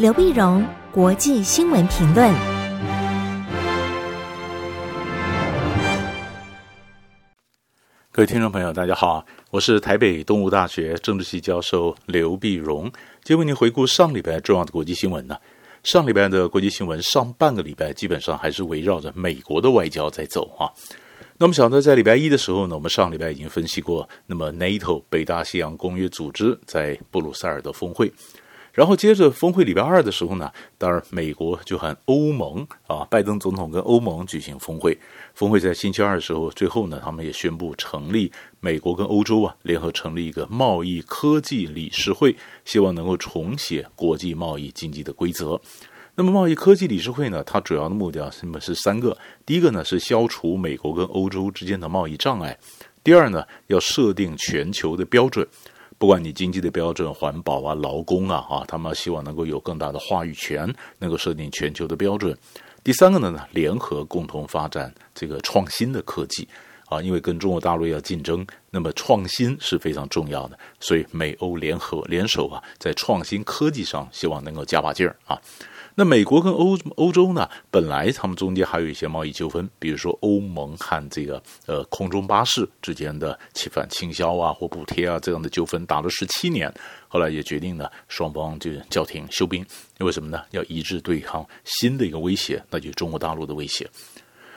刘碧荣，国际新闻评论。各位听众朋友，大家好，我是台北东吴大学政治系教授刘碧荣，今为您回顾上礼拜重要的国际新闻呢。上礼拜的国际新闻，上半个礼拜基本上还是围绕着美国的外交在走啊。那么，晓得在礼拜一的时候呢，我们上礼拜已经分析过，那么 NATO 北大西洋公约组织在布鲁塞尔的峰会。然后接着峰会礼拜二的时候呢，当然美国就和欧盟啊，拜登总统跟欧盟举行峰会。峰会在星期二的时候，最后呢，他们也宣布成立美国跟欧洲啊联合成立一个贸易科技理事会，希望能够重写国际贸易经济的规则。那么贸易科技理事会呢，它主要的目的啊什么是三个？第一个呢是消除美国跟欧洲之间的贸易障碍；第二呢要设定全球的标准。不管你经济的标准、环保啊、劳工啊，啊，他们希望能够有更大的话语权，能够设定全球的标准。第三个呢，呢，联合共同发展这个创新的科技啊，因为跟中国大陆要竞争，那么创新是非常重要的，所以美欧联合联手啊，在创新科技上希望能够加把劲儿啊。那美国跟欧欧洲呢，本来他们中间还有一些贸易纠纷，比如说欧盟和这个呃空中巴士之间的侵犯倾销啊或补贴啊这样的纠纷，打了十七年，后来也决定呢双方就叫停休兵，因为什么呢？要一致对抗新的一个威胁，那就中国大陆的威胁。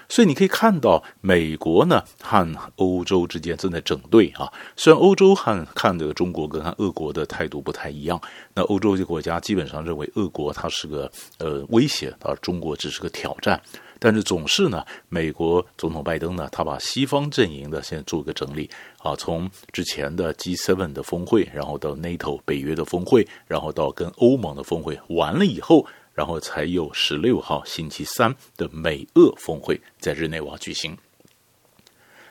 所以你可以看到，美国呢和欧洲之间正在整队啊。虽然欧洲和看这个中国跟和俄国的态度不太一样，那欧洲这国家基本上认为俄国它是个呃威胁，而中国只是个挑战。但是总是呢，美国总统拜登呢，他把西方阵营的先做个整理啊，从之前的 G7 的峰会，然后到 NATO 北约的峰会，然后到跟欧盟的峰会，完了以后。然后才有十六号星期三的美俄峰会在日内瓦举行。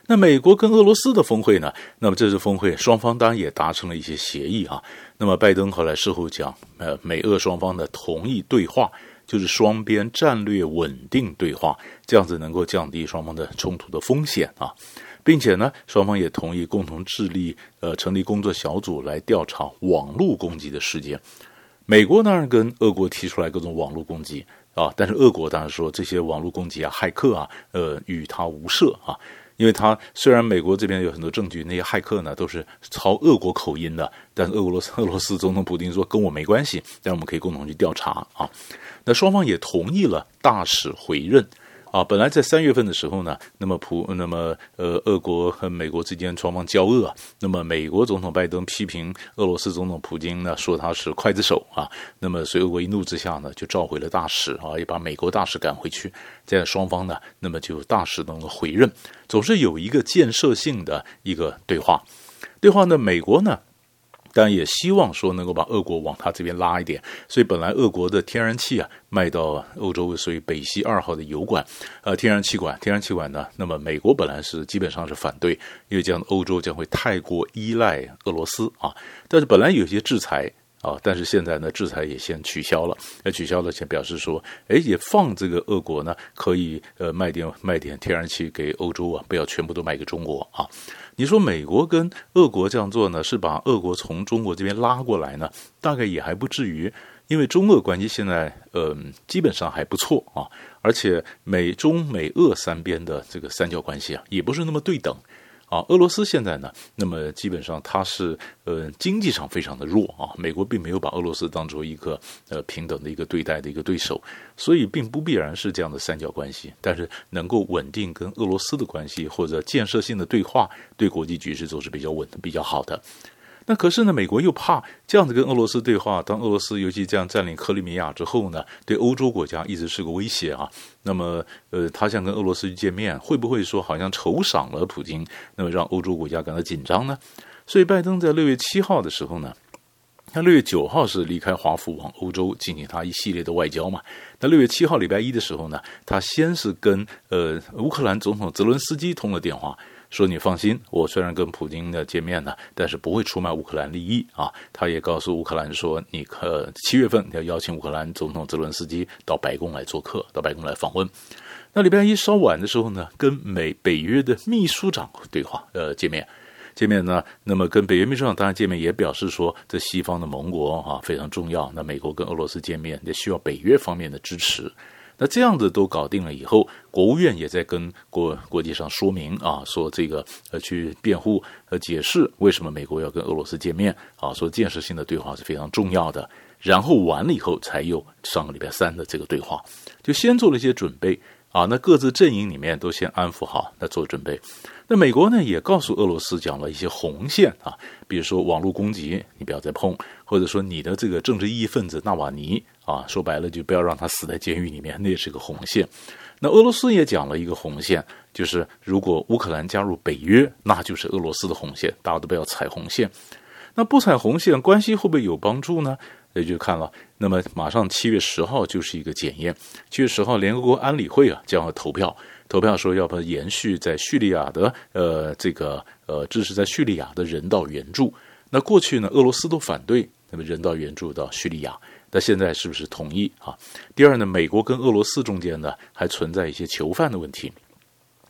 那美国跟俄罗斯的峰会呢？那么这次峰会双方当然也达成了一些协议啊。那么拜登后来事后讲，呃，美俄双方的同意对话就是双边战略稳定对话，这样子能够降低双方的冲突的风险啊，并且呢，双方也同意共同致力呃成立工作小组来调查网络攻击的事件。美国当然跟俄国提出来各种网络攻击啊，但是俄国当然说这些网络攻击啊、骇客啊，呃，与他无涉啊，因为他虽然美国这边有很多证据，那些骇客呢都是操俄国口音的，但是俄罗斯俄罗斯总统普京说跟我没关系，但我们可以共同去调查啊。那双方也同意了大使回任。啊，本来在三月份的时候呢，那么普，那么呃，俄国和美国之间双方交恶，那么美国总统拜登批评俄罗斯总统普京呢，说他是刽子手啊，那么所以俄国一怒之下呢，就召回了大使啊，也把美国大使赶回去，这样双方呢，那么就大使能够回任，总是有一个建设性的一个对话，对话呢，美国呢。但也希望说能够把俄国往他这边拉一点，所以本来俄国的天然气啊卖到欧洲，所以北溪二号的油管，呃，天然气管，天然气管呢，那么美国本来是基本上是反对，因为这样欧洲将会太过依赖俄罗斯啊。但是本来有些制裁啊，但是现在呢，制裁也先取消了，那，取消了，先表示说，哎，也放这个俄国呢可以呃卖点卖点天然气给欧洲啊，不要全部都卖给中国啊。你说美国跟俄国这样做呢，是把俄国从中国这边拉过来呢？大概也还不至于，因为中俄关系现在呃基本上还不错啊，而且美中美俄三边的这个三角关系啊，也不是那么对等。啊，俄罗斯现在呢，那么基本上它是呃经济上非常的弱啊，美国并没有把俄罗斯当做一个呃平等的一个对待的一个对手，所以并不必然是这样的三角关系，但是能够稳定跟俄罗斯的关系或者建设性的对话，对国际局势都是比较稳的、比较好的。那可是呢，美国又怕这样子跟俄罗斯对话，当俄罗斯尤其这样占领克里米亚之后呢，对欧洲国家一直是个威胁啊。那么，呃，他想跟俄罗斯去见面，会不会说好像酬赏了普京，那么让欧洲国家感到紧张呢？所以，拜登在六月七号的时候呢，他六月九号是离开华府往欧洲进行他一系列的外交嘛。那六月七号礼拜一的时候呢，他先是跟呃乌克兰总统泽伦斯基通了电话。说你放心，我虽然跟普京的见面呢，但是不会出卖乌克兰利益啊。他也告诉乌克兰说，你呃七月份要邀请乌克兰总统泽伦斯基到白宫来做客，到白宫来访问。那礼拜一稍晚的时候呢，跟美北约的秘书长对话，呃见面。见面呢，那么跟北约秘书长当然见面，也表示说这西方的盟国啊非常重要。那美国跟俄罗斯见面也需要北约方面的支持。那这样子都搞定了以后，国务院也在跟国国际上说明啊，说这个呃去辩护呃解释为什么美国要跟俄罗斯见面啊，说建设性的对话是非常重要的。然后完了以后，才有上个礼拜三的这个对话，就先做了一些准备啊。那各自阵营里面都先安抚好，那做准备。那美国呢也告诉俄罗斯讲了一些红线啊，比如说网络攻击你不要再碰，或者说你的这个政治异议分子纳瓦尼啊，说白了就不要让他死在监狱里面，那也是个红线。那俄罗斯也讲了一个红线，就是如果乌克兰加入北约，那就是俄罗斯的红线，大家都不要踩红线。那不踩红线，关系会不会有帮助呢？也就看了，那么马上七月十号就是一个检验。七月十号，联合国安理会啊将要投票，投票说要不要延续在叙利亚的呃这个呃支持在叙利亚的人道援助。那过去呢，俄罗斯都反对那么人道援助到叙利亚，那现在是不是同意啊？第二呢，美国跟俄罗斯中间呢还存在一些囚犯的问题。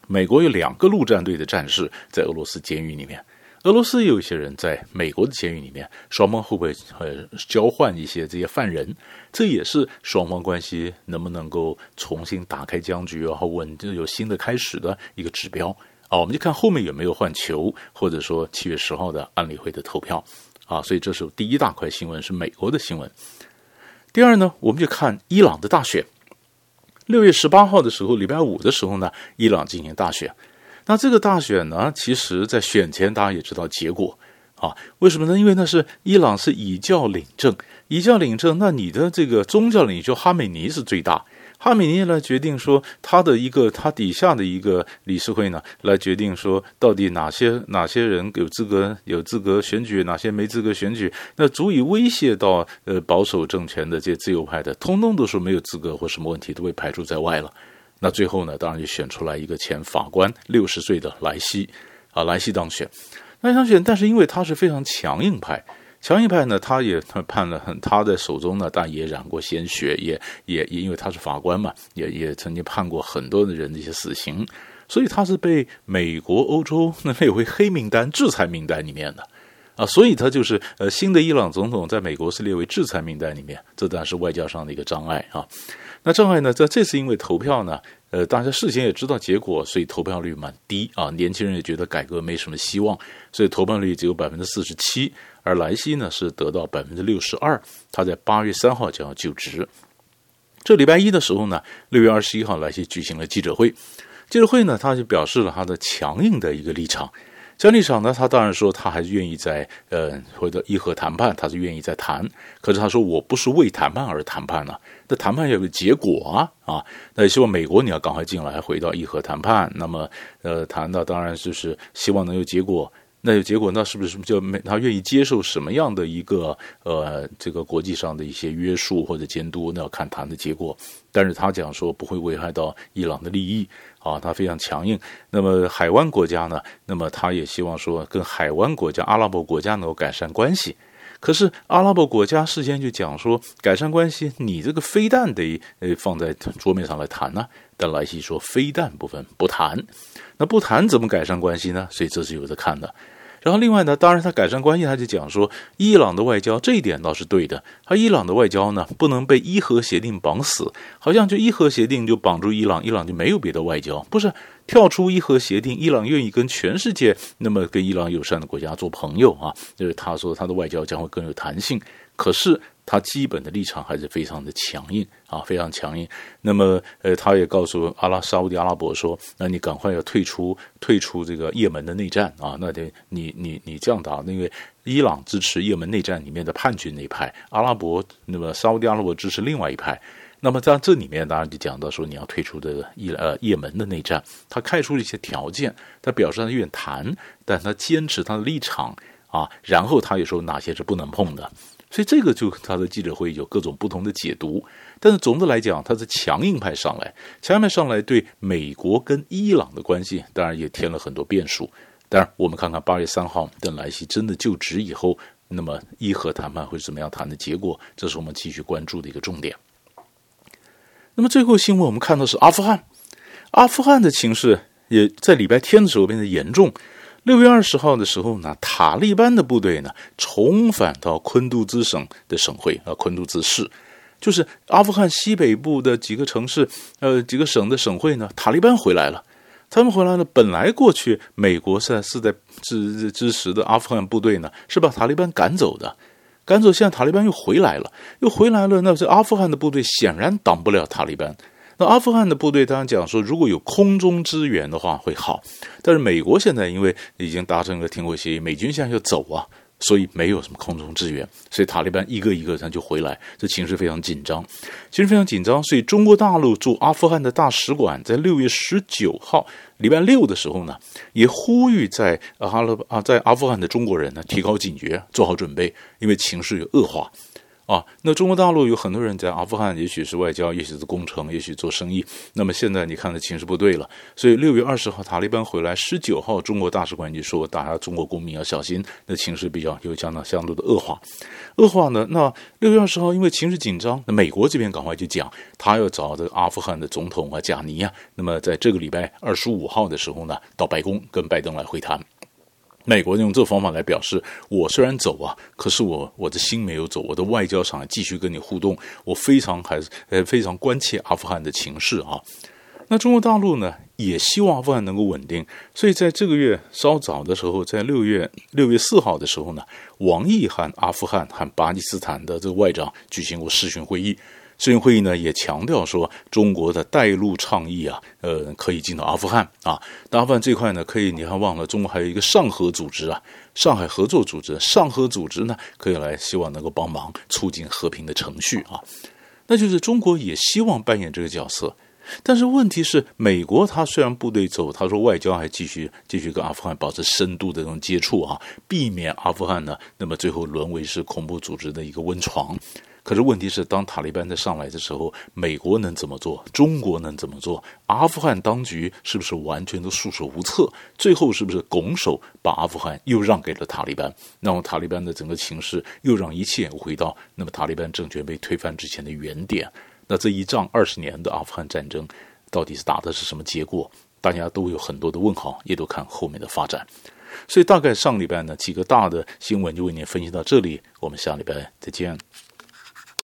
美国有两个陆战队的战士在俄罗斯监狱里面。俄罗斯有一些人在美国的监狱里面，双方会不会呃交换一些这些犯人？这也是双方关系能不能够重新打开僵局，然后稳定有新的开始的一个指标啊。我们就看后面有没有换球，或者说七月十号的安理会的投票啊。所以这是第一大块新闻，是美国的新闻。第二呢，我们就看伊朗的大选。六月十八号的时候，礼拜五的时候呢，伊朗进行大选。那这个大选呢，其实，在选前大家也知道结果啊？为什么呢？因为那是伊朗是以教领政，以教领政，那你的这个宗教领袖哈美尼是最大，哈美尼来决定说他的一个他底下的一个理事会呢，来决定说到底哪些哪些人有资格有资格选举，哪些没资格选举，那足以威胁到呃保守政权的这些自由派的，通通都说没有资格或什么问题都被排除在外了。那最后呢，当然就选出来一个前法官，六十岁的莱西，啊，莱西当选。那当选，但是因为他是非常强硬派，强硬派呢，他也他判了很，他的手中呢，但也染过鲜血，也也也因为他是法官嘛，也也曾经判过很多的人的一些死刑，所以他是被美国、欧洲那列为黑名单、制裁名单里面的，啊，所以他就是呃，新的伊朗总统在美国是列为制裁名单里面，这当然是外交上的一个障碍啊。那障碍呢，在这次因为投票呢，呃，大家事先也知道结果，所以投票率蛮低啊。年轻人也觉得改革没什么希望，所以投票率只有百分之四十七。而莱西呢是得到百分之六十二，他在八月三号将要就职。这礼拜一的时候呢，六月二十一号，莱西举行了记者会。记者会呢，他就表示了他的强硬的一个立场。这立场呢，他当然说他还是愿意在呃或者伊核谈判，他是愿意在谈。可是他说我不是为谈判而谈判呢、啊，这谈判要有结果啊啊！那也希望美国你要赶快进来，回到伊核谈判。那么呃谈到当然就是希望能有结果。那有结果，那是不是就没他愿意接受什么样的一个呃这个国际上的一些约束或者监督？那要看谈的结果。但是他讲说不会危害到伊朗的利益。啊，他非常强硬。那么海湾国家呢？那么他也希望说，跟海湾国家、阿拉伯国家能够改善关系。可是阿拉伯国家事先就讲说，改善关系，你这个飞弹得呃放在桌面上来谈呢、但莱西说，飞弹部分不谈。那不谈怎么改善关系呢？所以这是有的看的。然后另外呢，当然他改善关系，他就讲说，伊朗的外交这一点倒是对的。他伊朗的外交呢，不能被伊核协定绑死，好像就伊核协定就绑住伊朗，伊朗就没有别的外交。不是跳出伊核协定，伊朗愿意跟全世界那么跟伊朗友善的国家做朋友啊，就是他说他的外交将会更有弹性。可是。他基本的立场还是非常的强硬啊，非常强硬。那么，呃，他也告诉阿拉沙乌地阿拉伯说：“那你赶快要退出，退出这个也门的内战啊！那得你你你这样打，因为伊朗支持也门内战里面的叛军那一派，阿拉伯那么沙乌地阿拉伯支持另外一派。那么在这里面，当然就讲到说你要退出这个伊呃也门的内战。他开出了一些条件，他表示他愿意谈，但他坚持他的立场啊。然后他也说哪些是不能碰的。”所以这个就他的记者会有各种不同的解读，但是总的来讲，他是强硬派上来，强硬派上来对美国跟伊朗的关系，当然也添了很多变数。当然，我们看看八月三号等莱西真的就职以后，那么伊核谈判会怎么样谈的结果，这是我们继续关注的一个重点。那么最后新闻我们看到是阿富汗，阿富汗的情势也在礼拜天的时候变得严重。六月二十号的时候呢，塔利班的部队呢重返到昆都兹省的省会啊，昆都兹市，就是阿富汗西北部的几个城市，呃，几个省的省会呢，塔利班回来了。他们回来了，本来过去美国是是在支支持的阿富汗部队呢，是把塔利班赶走的，赶走，现在塔利班又回来了，又回来了，那这阿富汗的部队显然挡不了塔利班。那阿富汗的部队当然讲说，如果有空中支援的话会好，但是美国现在因为已经达成了停火协议，美军现在要走啊，所以没有什么空中支援，所以塔利班一个一个他就回来，这情势非常紧张，情势非常紧张，所以中国大陆驻阿富汗的大使馆在六月十九号礼拜六的时候呢，也呼吁在阿勒啊在阿富汗的中国人呢提高警觉，做好准备，因为情势有恶化。啊，那中国大陆有很多人在阿富汗，也许是外交，也许是工程，也许做生意。那么现在你看的情势不对了，所以六月二十号塔利班回来，十九号中国大使馆就说，大家中国公民要小心，那情势比较有相当相对的恶化。恶化呢，那六月二十号因为情势紧张，那美国这边赶快就讲，他要找这个阿富汗的总统啊贾尼啊，那么在这个礼拜二十五号的时候呢，到白宫跟拜登来会谈。美国用这方法来表示，我虽然走啊，可是我我的心没有走，我的外交上继续跟你互动，我非常还是呃非常关切阿富汗的情势啊。那中国大陆呢，也希望阿富汗能够稳定，所以在这个月稍早的时候，在六月六月四号的时候呢，王毅和阿富汗和巴基斯坦的这个外长举行过视讯会议。视讯会议呢，也强调说，中国的带路倡议啊，呃，可以进到阿富汗啊。阿富汗这块呢，可以，你还忘了，中国还有一个上合组织啊，上海合作组织。上合组织呢，可以来希望能够帮忙促进和平的程序啊。那就是中国也希望扮演这个角色，但是问题是，美国他虽然部队走，他说外交还继续继续跟阿富汗保持深度的这种接触啊，避免阿富汗呢，那么最后沦为是恐怖组织的一个温床。可是问题是，当塔利班在上来的时候，美国能怎么做？中国能怎么做？阿富汗当局是不是完全都束手无策？最后是不是拱手把阿富汗又让给了塔利班？那么塔利班的整个情势又让一切回到那么塔利班政权被推翻之前的原点？那这一仗二十年的阿富汗战争，到底是打的是什么结果？大家都有很多的问号，也都看后面的发展。所以大概上礼拜呢几个大的新闻就为您分析到这里，我们下礼拜再见。